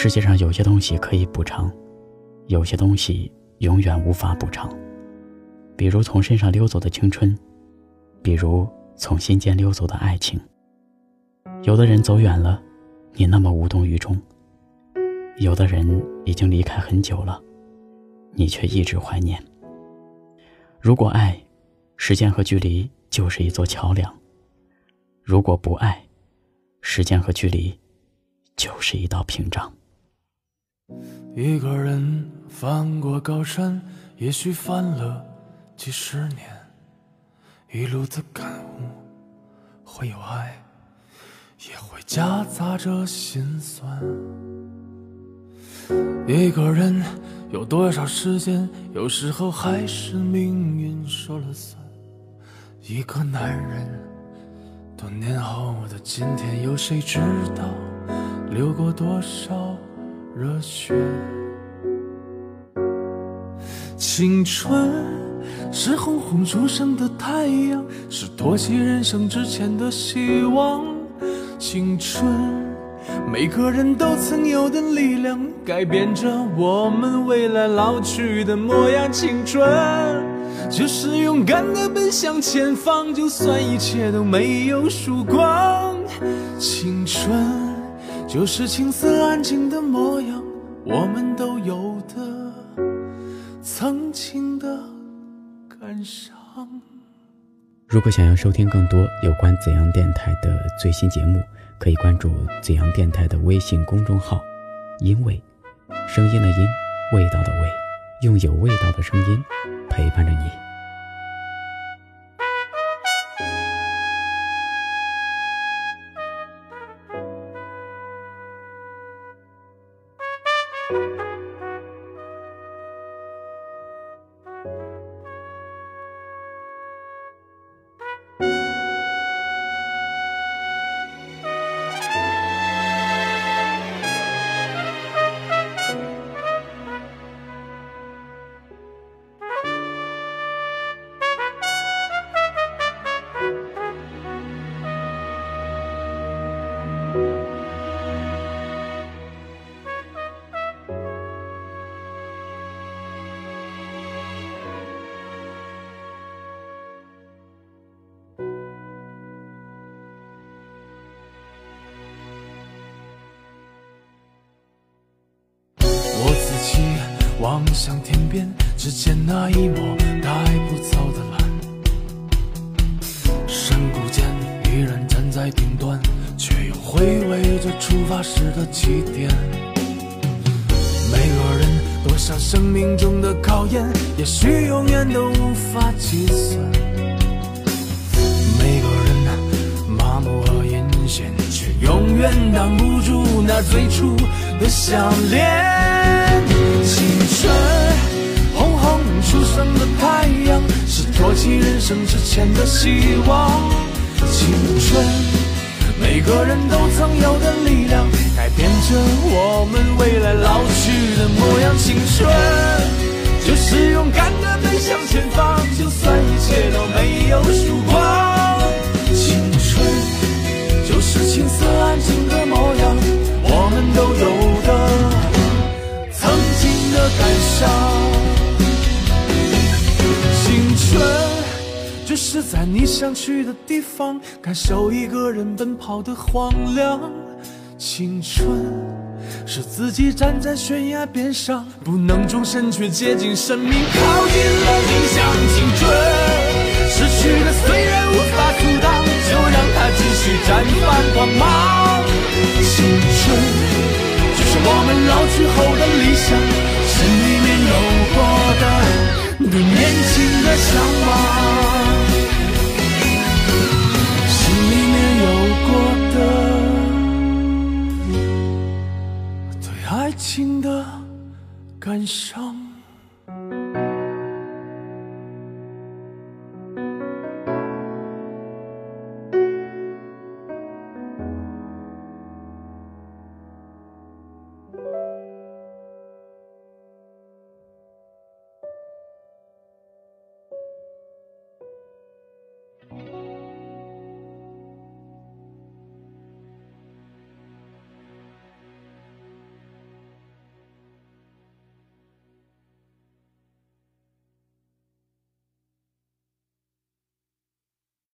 世界上有些东西可以补偿，有些东西永远无法补偿。比如从身上溜走的青春，比如从心间溜走的爱情。有的人走远了，你那么无动于衷；有的人已经离开很久了，你却一直怀念。如果爱，时间和距离就是一座桥梁；如果不爱，时间和距离就是一道屏障。一个人翻过高山，也许翻了几十年，一路的感悟会有爱，也会夹杂着心酸。一个人有多少时间，有时候还是命运说了算。一个男人，多年后的今天，有谁知道流过多少热血？青春是红红初升的太阳，是托起人生之前的希望。青春。每个人都曾有的力量，改变着我们未来老去的模样。青春就是勇敢的奔向前方，就算一切都没有曙光。青春就是青涩安静的模样，我们都有的曾经的感伤。如果想要收听更多有关怎样电台的最新节目。可以关注怎样电台的微信公众号，因为声音的音，味道的味，用有味道的声音陪伴着你。Thank you. 望向天边，只见那一抹带不走的蓝。山谷间，依然站在顶端，却又回味着出发时的起点。每个人都像生命中的考验，也许永远都无法计算。每个人麻木和阴险，却永远挡不住那最初的相恋。青春，红红初升的太阳，是托起人生之前的希望。青春，每个人都曾有的力量，改变着我们未来老去的模样。青春，就是勇敢的奔向前方，就算一切都没有曙光。青春，就是青涩感伤，青春就是在你想去的地方，感受一个人奔跑的荒凉。青春是自己站在悬崖边上，不能终身却接近生命靠近了理想。青春失去的虽然无法阻挡，就让它继续绽放光芒。青春就是我们老去后的理想。心里面有过的，对年轻的向往；心里面有过的，对爱情的感伤。